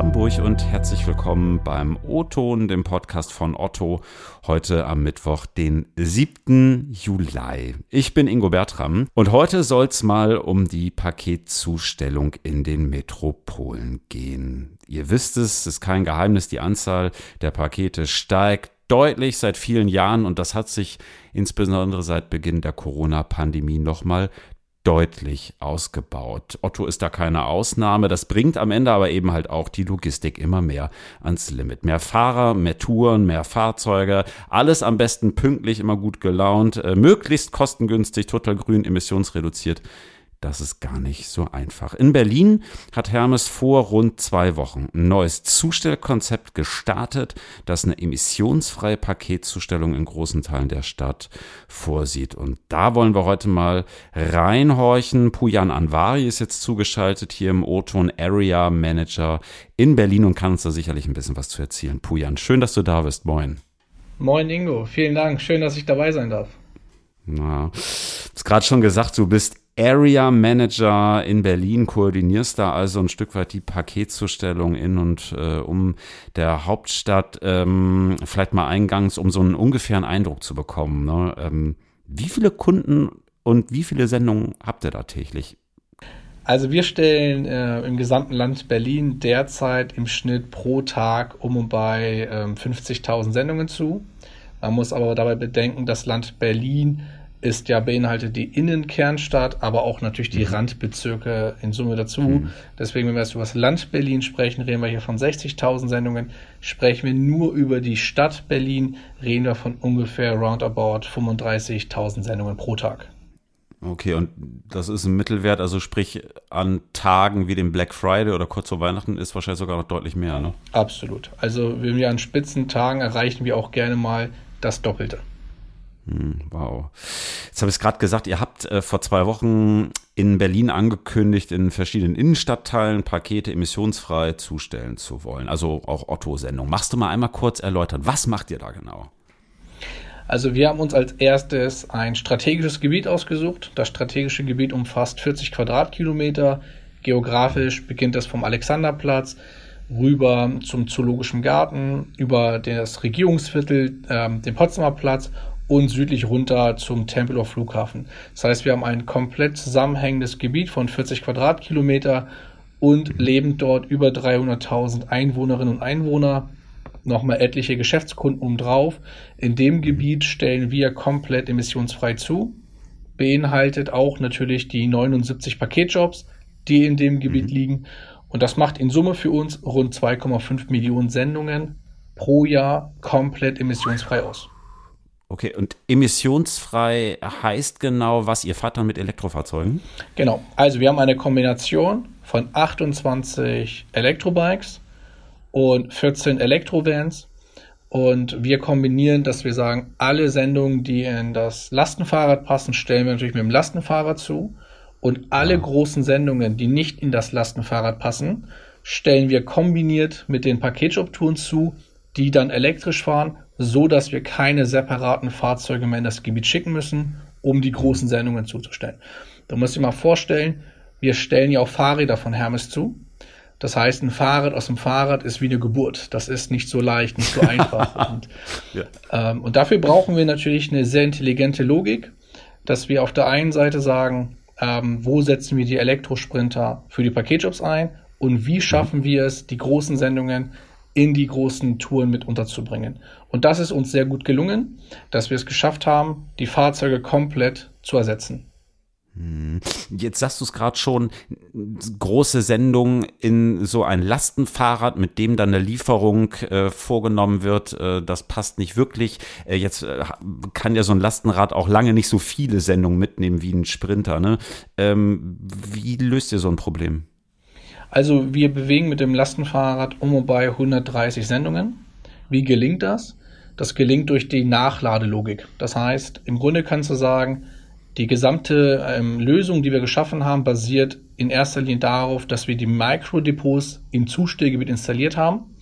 Hamburg und herzlich willkommen beim O-Ton, dem Podcast von Otto, heute am Mittwoch, den 7. Juli. Ich bin Ingo Bertram und heute soll es mal um die Paketzustellung in den Metropolen gehen. Ihr wisst es, es ist kein Geheimnis, die Anzahl der Pakete steigt deutlich seit vielen Jahren und das hat sich insbesondere seit Beginn der Corona-Pandemie nochmal deutlich ausgebaut. Otto ist da keine Ausnahme. Das bringt am Ende aber eben halt auch die Logistik immer mehr ans Limit. Mehr Fahrer, mehr Touren, mehr Fahrzeuge, alles am besten pünktlich, immer gut gelaunt, äh, möglichst kostengünstig, total grün, emissionsreduziert das ist gar nicht so einfach. In Berlin hat Hermes vor rund zwei Wochen ein neues Zustellkonzept gestartet, das eine emissionsfreie Paketzustellung in großen Teilen der Stadt vorsieht. Und da wollen wir heute mal reinhorchen. Pujan Anvari ist jetzt zugeschaltet hier im O-Ton Area Manager in Berlin und kann uns da sicherlich ein bisschen was zu erzählen. Pujan, schön, dass du da bist. Moin. Moin Ingo, vielen Dank. Schön, dass ich dabei sein darf. Na, du hast gerade schon gesagt, du bist Area Manager in Berlin, koordinierst da also ein Stück weit die Paketzustellung in und äh, um der Hauptstadt, ähm, vielleicht mal eingangs, um so einen ungefähren Eindruck zu bekommen. Ne? Ähm, wie viele Kunden und wie viele Sendungen habt ihr da täglich? Also wir stellen äh, im gesamten Land Berlin derzeit im Schnitt pro Tag um und bei äh, 50.000 Sendungen zu. Man muss aber dabei bedenken, das Land Berlin ist ja beinhaltet die Innenkernstadt, aber auch natürlich die mhm. Randbezirke in Summe dazu. Mhm. Deswegen, wenn wir jetzt über das Land Berlin sprechen, reden wir hier von 60.000 Sendungen. Sprechen wir nur über die Stadt Berlin, reden wir von ungefähr roundabout 35.000 Sendungen pro Tag. Okay, und das ist ein Mittelwert, also sprich an Tagen wie dem Black Friday oder kurz vor Weihnachten ist wahrscheinlich sogar noch deutlich mehr, ne? Absolut. Also wenn wir an Spitzentagen erreichen wir auch gerne mal das Doppelte. Hm, wow. Jetzt habe ich es gerade gesagt, ihr habt äh, vor zwei Wochen in Berlin angekündigt, in verschiedenen Innenstadtteilen Pakete emissionsfrei zustellen zu wollen. Also auch Otto-Sendung. Machst du mal einmal kurz erläutern, was macht ihr da genau? Also wir haben uns als erstes ein strategisches Gebiet ausgesucht. Das strategische Gebiet umfasst 40 Quadratkilometer. Geografisch beginnt es vom Alexanderplatz rüber zum Zoologischen Garten, über das Regierungsviertel, äh, den Potsdamer Platz und südlich runter zum Tempelhof Flughafen. Das heißt, wir haben ein komplett zusammenhängendes Gebiet von 40 Quadratkilometer und leben dort über 300.000 Einwohnerinnen und Einwohner. Nochmal etliche Geschäftskunden umdrauf. In dem Gebiet stellen wir komplett emissionsfrei zu. Beinhaltet auch natürlich die 79 Paketjobs, die in dem Gebiet mhm. liegen. Und das macht in Summe für uns rund 2,5 Millionen Sendungen pro Jahr komplett emissionsfrei aus. Okay, und emissionsfrei heißt genau, was ihr fahrt dann mit Elektrofahrzeugen? Genau, also wir haben eine Kombination von 28 Elektrobikes und 14 Elektrovans. Und wir kombinieren, dass wir sagen, alle Sendungen, die in das Lastenfahrrad passen, stellen wir natürlich mit dem Lastenfahrrad zu. Und alle ja. großen Sendungen, die nicht in das Lastenfahrrad passen, stellen wir kombiniert mit den Paketjob-Touren zu, die dann elektrisch fahren so dass wir keine separaten Fahrzeuge mehr in das Gebiet schicken müssen, um die großen Sendungen zuzustellen. Da muss ich mal vorstellen, wir stellen ja auch Fahrräder von Hermes zu. Das heißt, ein Fahrrad aus dem Fahrrad ist wie eine Geburt. Das ist nicht so leicht, nicht so einfach. und, ja. ähm, und dafür brauchen wir natürlich eine sehr intelligente Logik, dass wir auf der einen Seite sagen, ähm, wo setzen wir die Elektrosprinter für die Paketjobs ein und wie schaffen wir es, die großen Sendungen in die großen Touren mit unterzubringen. Und das ist uns sehr gut gelungen, dass wir es geschafft haben, die Fahrzeuge komplett zu ersetzen. Hm. Jetzt sagst du es gerade schon, große Sendung in so ein Lastenfahrrad, mit dem dann eine Lieferung äh, vorgenommen wird, äh, das passt nicht wirklich. Äh, jetzt äh, kann ja so ein Lastenrad auch lange nicht so viele Sendungen mitnehmen wie ein Sprinter. Ne? Ähm, wie löst ihr so ein Problem? Also wir bewegen mit dem Lastenfahrrad um und bei 130 Sendungen. Wie gelingt das? Das gelingt durch die Nachladelogik. Das heißt, im Grunde kannst du sagen, die gesamte ähm, Lösung, die wir geschaffen haben, basiert in erster Linie darauf, dass wir die Mikrodepots im Zustellgebiet installiert haben,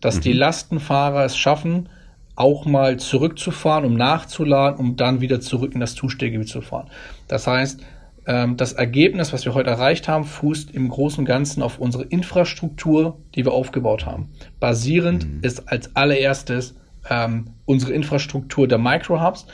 dass mhm. die Lastenfahrer es schaffen, auch mal zurückzufahren, um nachzuladen, um dann wieder zurück in das Zustellgebiet zu fahren. Das heißt, das Ergebnis, was wir heute erreicht haben, fußt im Großen und Ganzen auf unsere Infrastruktur, die wir aufgebaut haben. Basierend mhm. ist als allererstes ähm, unsere Infrastruktur der Microhubs,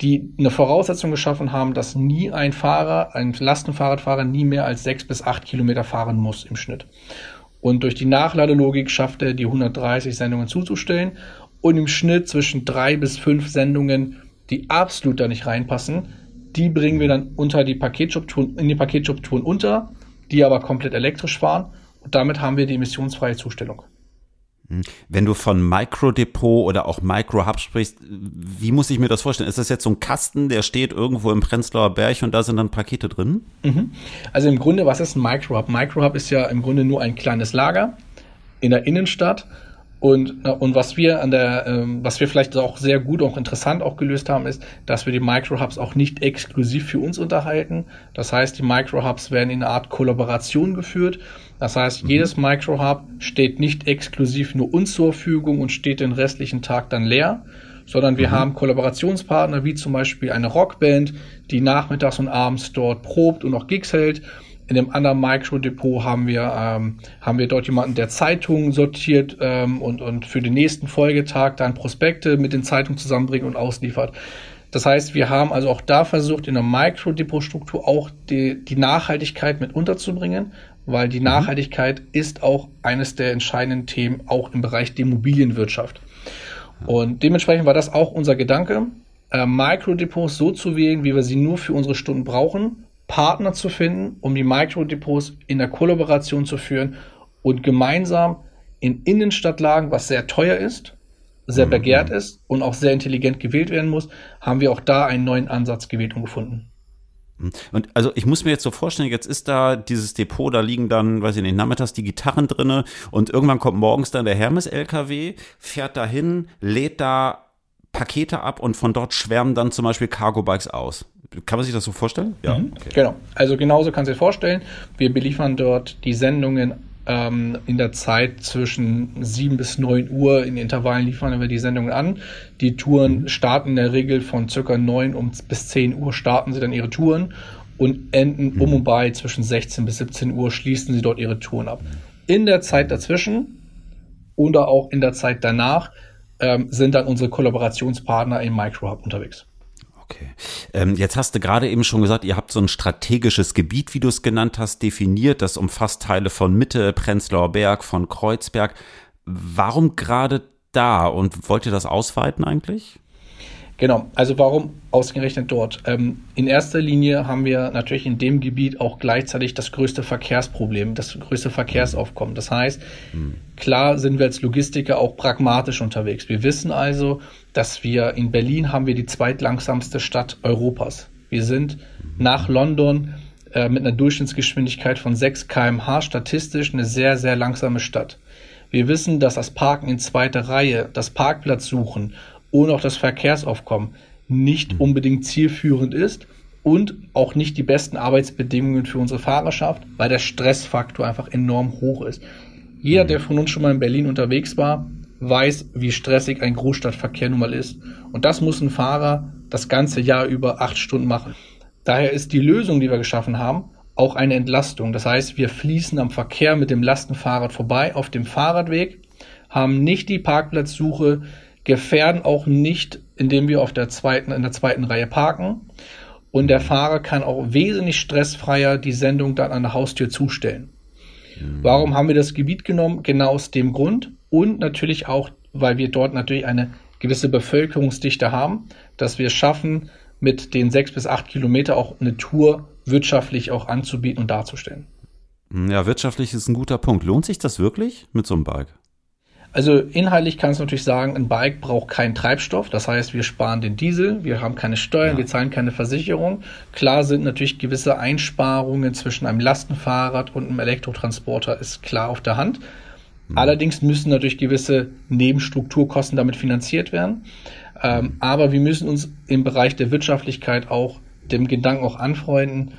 die eine Voraussetzung geschaffen haben, dass nie ein Fahrer, ein Lastenfahrradfahrer nie mehr als sechs bis acht Kilometer fahren muss im Schnitt. Und durch die Nachladelogik schafft er, die 130 Sendungen zuzustellen und im Schnitt zwischen drei bis fünf Sendungen, die absolut da nicht reinpassen, die bringen wir dann unter die Paketstrukturen, in die Paketstrukturen unter, die aber komplett elektrisch fahren. Und damit haben wir die emissionsfreie Zustellung. Hm. Wenn du von Microdepot oder auch Microhub sprichst, wie muss ich mir das vorstellen? Ist das jetzt so ein Kasten, der steht irgendwo im Prenzlauer Berg und da sind dann Pakete drin? Mhm. Also im Grunde, was ist ein Microhub? Microhub ist ja im Grunde nur ein kleines Lager in der Innenstadt und, und was wir an der, ähm, was wir vielleicht auch sehr gut, auch interessant auch gelöst haben, ist, dass wir die Microhubs auch nicht exklusiv für uns unterhalten. Das heißt, die Microhubs werden in einer Art Kollaboration geführt. Das heißt, mhm. jedes Microhub steht nicht exklusiv nur uns zur Verfügung und steht den restlichen Tag dann leer, sondern wir mhm. haben Kollaborationspartner wie zum Beispiel eine Rockband, die nachmittags und abends dort probt und auch Gigs hält in dem anderen Microdepot haben wir, ähm, haben wir dort jemanden, der Zeitungen sortiert ähm, und, und für den nächsten Folgetag dann Prospekte mit den Zeitungen zusammenbringt und ausliefert. Das heißt, wir haben also auch da versucht, in der Microdepot-Struktur auch die, die Nachhaltigkeit mit unterzubringen, weil die mhm. Nachhaltigkeit ist auch eines der entscheidenden Themen, auch im Bereich der Immobilienwirtschaft. Und dementsprechend war das auch unser Gedanke, äh, Microdepots so zu wählen, wie wir sie nur für unsere Stunden brauchen Partner zu finden, um die Microdepots in der Kollaboration zu führen und gemeinsam in Innenstadtlagen, was sehr teuer ist, sehr mhm. begehrt ist und auch sehr intelligent gewählt werden muss, haben wir auch da einen neuen Ansatz gewählt und gefunden. Mhm. Und also ich muss mir jetzt so vorstellen, jetzt ist da dieses Depot, da liegen dann, weiß ich nicht, nachmittags die Gitarren drinne und irgendwann kommt morgens dann der Hermes-LKW, fährt dahin, lädt da Pakete ab und von dort schwärmen dann zum Beispiel Cargo-Bikes aus. Kann man sich das so vorstellen? Ja. Mhm. Okay. Genau. Also genauso kannst du dir vorstellen. Wir beliefern dort die Sendungen ähm, in der Zeit zwischen 7 bis 9 Uhr. In Intervallen liefern wir die Sendungen an. Die Touren mhm. starten in der Regel von circa 9 um, bis 10 Uhr starten sie dann ihre Touren und enden mhm. um und bei zwischen 16 bis 17 Uhr schließen sie dort ihre Touren ab. In der Zeit dazwischen oder auch in der Zeit danach ähm, sind dann unsere Kollaborationspartner im Microhub unterwegs. Okay. Ähm, jetzt hast du gerade eben schon gesagt, ihr habt so ein strategisches Gebiet, wie du es genannt hast, definiert. Das umfasst Teile von Mitte, Prenzlauer Berg, von Kreuzberg. Warum gerade da und wollt ihr das ausweiten eigentlich? Genau, also warum ausgerechnet dort? Ähm, in erster Linie haben wir natürlich in dem Gebiet auch gleichzeitig das größte Verkehrsproblem, das größte Verkehrsaufkommen. Das heißt, mhm. klar sind wir als Logistiker auch pragmatisch unterwegs. Wir wissen also, dass wir in Berlin haben wir die zweitlangsamste Stadt Europas. Wir sind mhm. nach London äh, mit einer Durchschnittsgeschwindigkeit von 6 kmh statistisch eine sehr, sehr langsame Stadt. Wir wissen, dass das Parken in zweiter Reihe, das Parkplatz suchen und auch das Verkehrsaufkommen nicht mhm. unbedingt zielführend ist und auch nicht die besten Arbeitsbedingungen für unsere Fahrerschaft, weil der Stressfaktor einfach enorm hoch ist. Jeder, der mhm. von uns schon mal in Berlin unterwegs war, weiß, wie stressig ein Großstadtverkehr nun mal ist. Und das muss ein Fahrer das ganze Jahr über acht Stunden machen. Daher ist die Lösung, die wir geschaffen haben, auch eine Entlastung. Das heißt, wir fließen am Verkehr mit dem Lastenfahrrad vorbei auf dem Fahrradweg, haben nicht die Parkplatzsuche, gefährden auch nicht, indem wir auf der zweiten, in der zweiten Reihe parken. Und der Fahrer kann auch wesentlich stressfreier die Sendung dann an der Haustür zustellen. Mhm. Warum haben wir das Gebiet genommen? Genau aus dem Grund. Und natürlich auch, weil wir dort natürlich eine gewisse Bevölkerungsdichte haben, dass wir es schaffen, mit den sechs bis acht Kilometer auch eine Tour wirtschaftlich auch anzubieten und darzustellen. Ja, wirtschaftlich ist ein guter Punkt. Lohnt sich das wirklich mit so einem Bike? Also inhaltlich kannst du natürlich sagen, ein Bike braucht keinen Treibstoff. Das heißt, wir sparen den Diesel, wir haben keine Steuern, ja. wir zahlen keine Versicherung. Klar sind natürlich gewisse Einsparungen zwischen einem Lastenfahrrad und einem Elektrotransporter ist klar auf der Hand. Mhm. Allerdings müssen natürlich gewisse Nebenstrukturkosten damit finanziert werden. Ähm, mhm. aber wir müssen uns im Bereich der Wirtschaftlichkeit auch dem Gedanken auch anfreunden,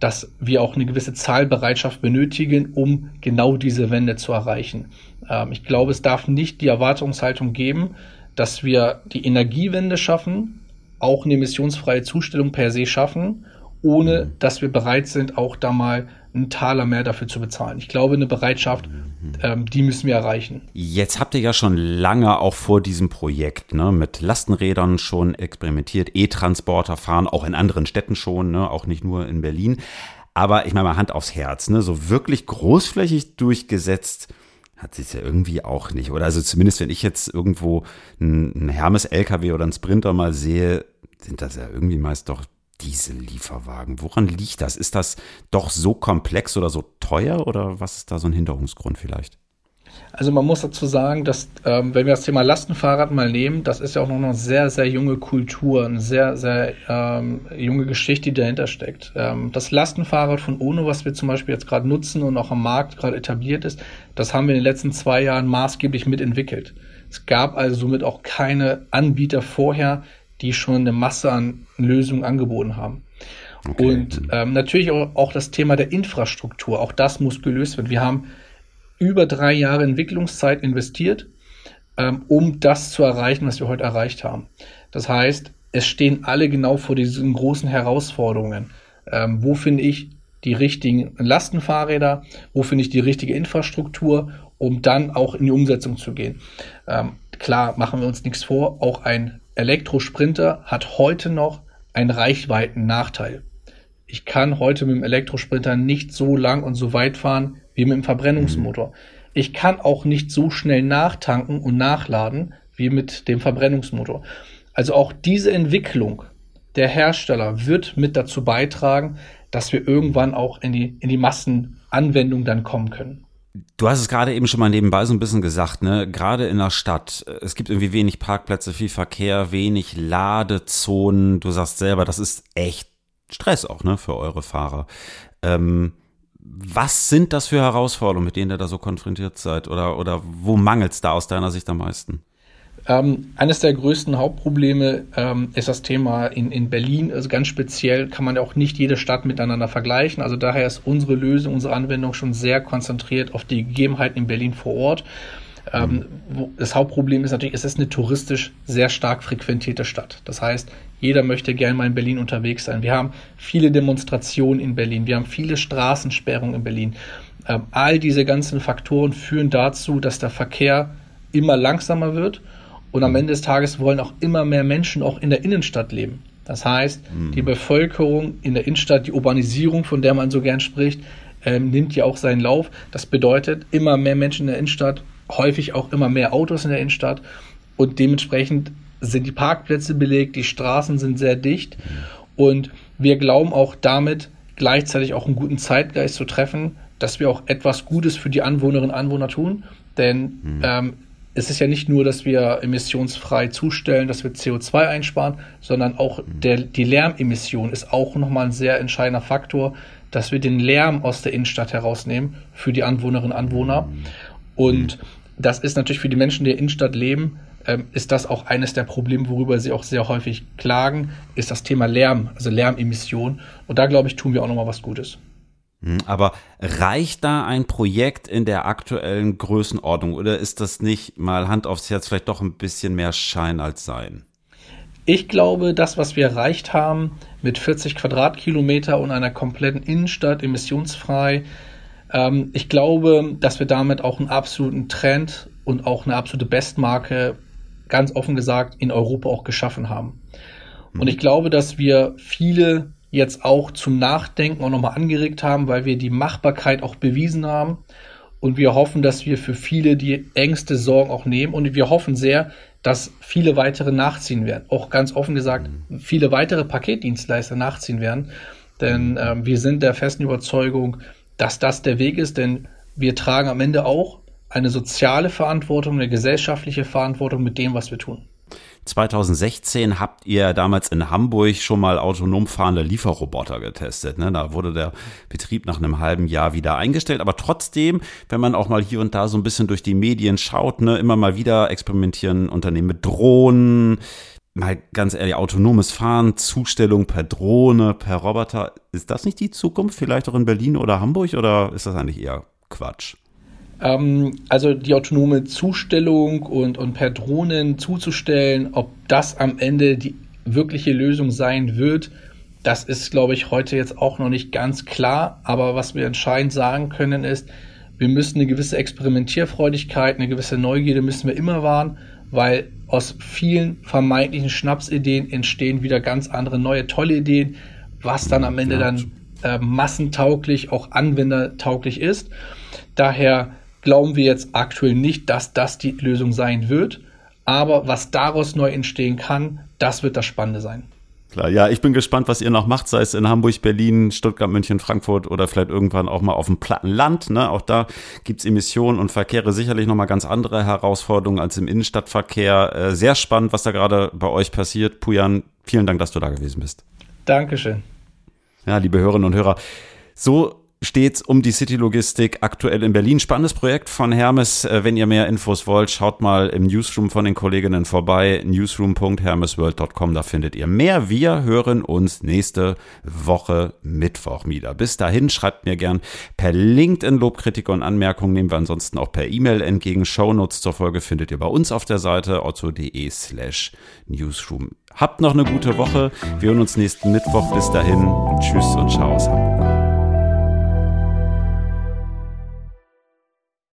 dass wir auch eine gewisse Zahlbereitschaft benötigen, um genau diese Wende zu erreichen. Ähm, ich glaube, es darf nicht die Erwartungshaltung geben, dass wir die Energiewende schaffen, auch eine emissionsfreie Zustellung per se schaffen ohne mhm. dass wir bereit sind, auch da mal einen Taler mehr dafür zu bezahlen. Ich glaube, eine Bereitschaft, ähm, die müssen wir erreichen. Jetzt habt ihr ja schon lange auch vor diesem Projekt ne, mit Lastenrädern schon experimentiert, E-Transporter fahren, auch in anderen Städten schon, ne, auch nicht nur in Berlin. Aber ich meine mal Hand aufs Herz, ne, so wirklich großflächig durchgesetzt hat es ja irgendwie auch nicht. Oder also zumindest, wenn ich jetzt irgendwo einen Hermes-LKW oder einen Sprinter mal sehe, sind das ja irgendwie meist doch Diesellieferwagen. Woran liegt das? Ist das doch so komplex oder so teuer oder was ist da so ein Hinderungsgrund vielleicht? Also man muss dazu sagen, dass ähm, wenn wir das Thema Lastenfahrrad mal nehmen, das ist ja auch noch eine sehr, sehr junge Kultur, eine sehr, sehr ähm, junge Geschichte, die dahinter steckt. Ähm, das Lastenfahrrad von UNO, was wir zum Beispiel jetzt gerade nutzen und auch am Markt gerade etabliert ist, das haben wir in den letzten zwei Jahren maßgeblich mitentwickelt. Es gab also somit auch keine Anbieter vorher, die schon eine Masse an Lösungen angeboten haben. Okay. Und ähm, natürlich auch, auch das Thema der Infrastruktur, auch das muss gelöst werden. Wir haben über drei Jahre Entwicklungszeit investiert, ähm, um das zu erreichen, was wir heute erreicht haben. Das heißt, es stehen alle genau vor diesen großen Herausforderungen. Ähm, wo finde ich die richtigen Lastenfahrräder? Wo finde ich die richtige Infrastruktur, um dann auch in die Umsetzung zu gehen? Ähm, klar, machen wir uns nichts vor. Auch ein Elektrosprinter hat heute noch einen Reichweiten-Nachteil. Ich kann heute mit dem Elektrosprinter nicht so lang und so weit fahren wie mit dem Verbrennungsmotor. Ich kann auch nicht so schnell nachtanken und nachladen wie mit dem Verbrennungsmotor. Also auch diese Entwicklung der Hersteller wird mit dazu beitragen, dass wir irgendwann auch in die, in die Massenanwendung dann kommen können. Du hast es gerade eben schon mal nebenbei so ein bisschen gesagt, ne? Gerade in der Stadt. Es gibt irgendwie wenig Parkplätze, viel Verkehr, wenig Ladezonen. Du sagst selber, das ist echt Stress auch, ne, für eure Fahrer. Ähm, was sind das für Herausforderungen, mit denen ihr da so konfrontiert seid? Oder, oder wo mangelt es da aus deiner Sicht am meisten? Ähm, eines der größten Hauptprobleme ähm, ist das Thema in, in Berlin. Also ganz speziell kann man ja auch nicht jede Stadt miteinander vergleichen. Also daher ist unsere Lösung, unsere Anwendung schon sehr konzentriert auf die Gegebenheiten in Berlin vor Ort. Ähm, das Hauptproblem ist natürlich, es ist eine touristisch sehr stark frequentierte Stadt. Das heißt, jeder möchte gerne mal in Berlin unterwegs sein. Wir haben viele Demonstrationen in Berlin, wir haben viele Straßensperrungen in Berlin. Ähm, all diese ganzen Faktoren führen dazu, dass der Verkehr immer langsamer wird und am Ende des Tages wollen auch immer mehr Menschen auch in der Innenstadt leben. Das heißt, mhm. die Bevölkerung in der Innenstadt, die Urbanisierung, von der man so gern spricht, ähm, nimmt ja auch seinen Lauf. Das bedeutet, immer mehr Menschen in der Innenstadt, häufig auch immer mehr Autos in der Innenstadt und dementsprechend sind die Parkplätze belegt, die Straßen sind sehr dicht mhm. und wir glauben auch damit gleichzeitig auch einen guten Zeitgeist zu treffen, dass wir auch etwas Gutes für die Anwohnerinnen und Anwohner tun, denn mhm. ähm, es ist ja nicht nur, dass wir emissionsfrei zustellen, dass wir CO2 einsparen, sondern auch mhm. der, die Lärmemission ist auch nochmal ein sehr entscheidender Faktor, dass wir den Lärm aus der Innenstadt herausnehmen für die Anwohnerinnen und Anwohner. Mhm. Und das ist natürlich für die Menschen, die in der Innenstadt leben, ähm, ist das auch eines der Probleme, worüber sie auch sehr häufig klagen, ist das Thema Lärm, also Lärmemission. Und da, glaube ich, tun wir auch nochmal was Gutes. Hm, aber reicht da ein Projekt in der aktuellen Größenordnung oder ist das nicht mal Hand aufs Herz vielleicht doch ein bisschen mehr Schein als Sein? Ich glaube, das, was wir erreicht haben mit 40 Quadratkilometer und einer kompletten Innenstadt emissionsfrei, ähm, ich glaube, dass wir damit auch einen absoluten Trend und auch eine absolute Bestmarke, ganz offen gesagt, in Europa auch geschaffen haben. Und hm. ich glaube, dass wir viele jetzt auch zum Nachdenken auch nochmal angeregt haben, weil wir die Machbarkeit auch bewiesen haben. Und wir hoffen, dass wir für viele die Ängste, Sorgen auch nehmen. Und wir hoffen sehr, dass viele weitere nachziehen werden. Auch ganz offen gesagt, viele weitere Paketdienstleister nachziehen werden. Denn ähm, wir sind der festen Überzeugung, dass das der Weg ist. Denn wir tragen am Ende auch eine soziale Verantwortung, eine gesellschaftliche Verantwortung mit dem, was wir tun. 2016 habt ihr damals in Hamburg schon mal autonom fahrende Lieferroboter getestet. Ne? Da wurde der Betrieb nach einem halben Jahr wieder eingestellt. Aber trotzdem, wenn man auch mal hier und da so ein bisschen durch die Medien schaut, ne, immer mal wieder experimentieren Unternehmen mit Drohnen. Mal ganz ehrlich, autonomes Fahren, Zustellung per Drohne, per Roboter. Ist das nicht die Zukunft? Vielleicht auch in Berlin oder Hamburg? Oder ist das eigentlich eher Quatsch? Ähm, also die autonome Zustellung und, und per Drohnen zuzustellen, ob das am Ende die wirkliche Lösung sein wird, Das ist, glaube ich, heute jetzt auch noch nicht ganz klar. Aber was wir entscheidend sagen können ist, wir müssen eine gewisse Experimentierfreudigkeit, eine gewisse Neugierde müssen wir immer wahren, weil aus vielen vermeintlichen Schnapsideen entstehen wieder ganz andere neue tolle Ideen, was dann am Ende ja. dann äh, massentauglich, auch anwendertauglich ist. Daher glauben wir jetzt aktuell nicht, dass das die Lösung sein wird. Aber was daraus neu entstehen kann, das wird das Spannende sein. Klar, ja, ich bin gespannt, was ihr noch macht, sei es in Hamburg, Berlin, Stuttgart, München, Frankfurt oder vielleicht irgendwann auch mal auf dem platten Land. Ne? Auch da gibt's Emissionen und Verkehre sicherlich nochmal ganz andere Herausforderungen als im Innenstadtverkehr. Äh, sehr spannend, was da gerade bei euch passiert. Pujan, vielen Dank, dass du da gewesen bist. Dankeschön. Ja, liebe Hörerinnen und Hörer, so steht's um die City-Logistik aktuell in Berlin. Spannendes Projekt von Hermes. Äh, wenn ihr mehr Infos wollt, schaut mal im Newsroom von den Kolleginnen vorbei. newsroom.hermesworld.com, da findet ihr mehr. Wir hören uns nächste Woche Mittwoch wieder. Bis dahin schreibt mir gern per LinkedIn Lobkritik und Anmerkungen. Nehmen wir ansonsten auch per E-Mail entgegen. Shownotes zur Folge findet ihr bei uns auf der Seite otto.de slash newsroom. Habt noch eine gute Woche. Wir hören uns nächsten Mittwoch. Bis dahin. Tschüss und ciao aus Hamburg.